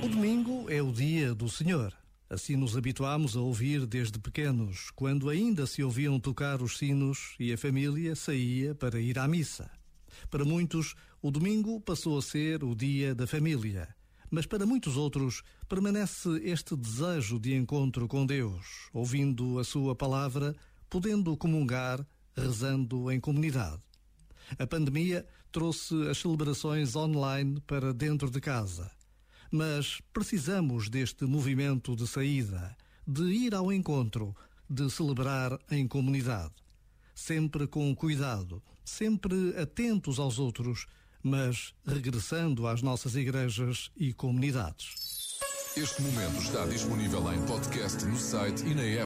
O domingo é o dia do Senhor. Assim nos habituámos a ouvir desde pequenos, quando ainda se ouviam tocar os sinos e a família saía para ir à missa. Para muitos, o domingo passou a ser o dia da família. Mas para muitos outros, permanece este desejo de encontro com Deus, ouvindo a Sua palavra, podendo comungar, rezando em comunidade. A pandemia trouxe as celebrações online para dentro de casa. Mas precisamos deste movimento de saída, de ir ao encontro, de celebrar em comunidade. Sempre com cuidado, sempre atentos aos outros, mas regressando às nossas igrejas e comunidades. Este momento está disponível em podcast no site e na app.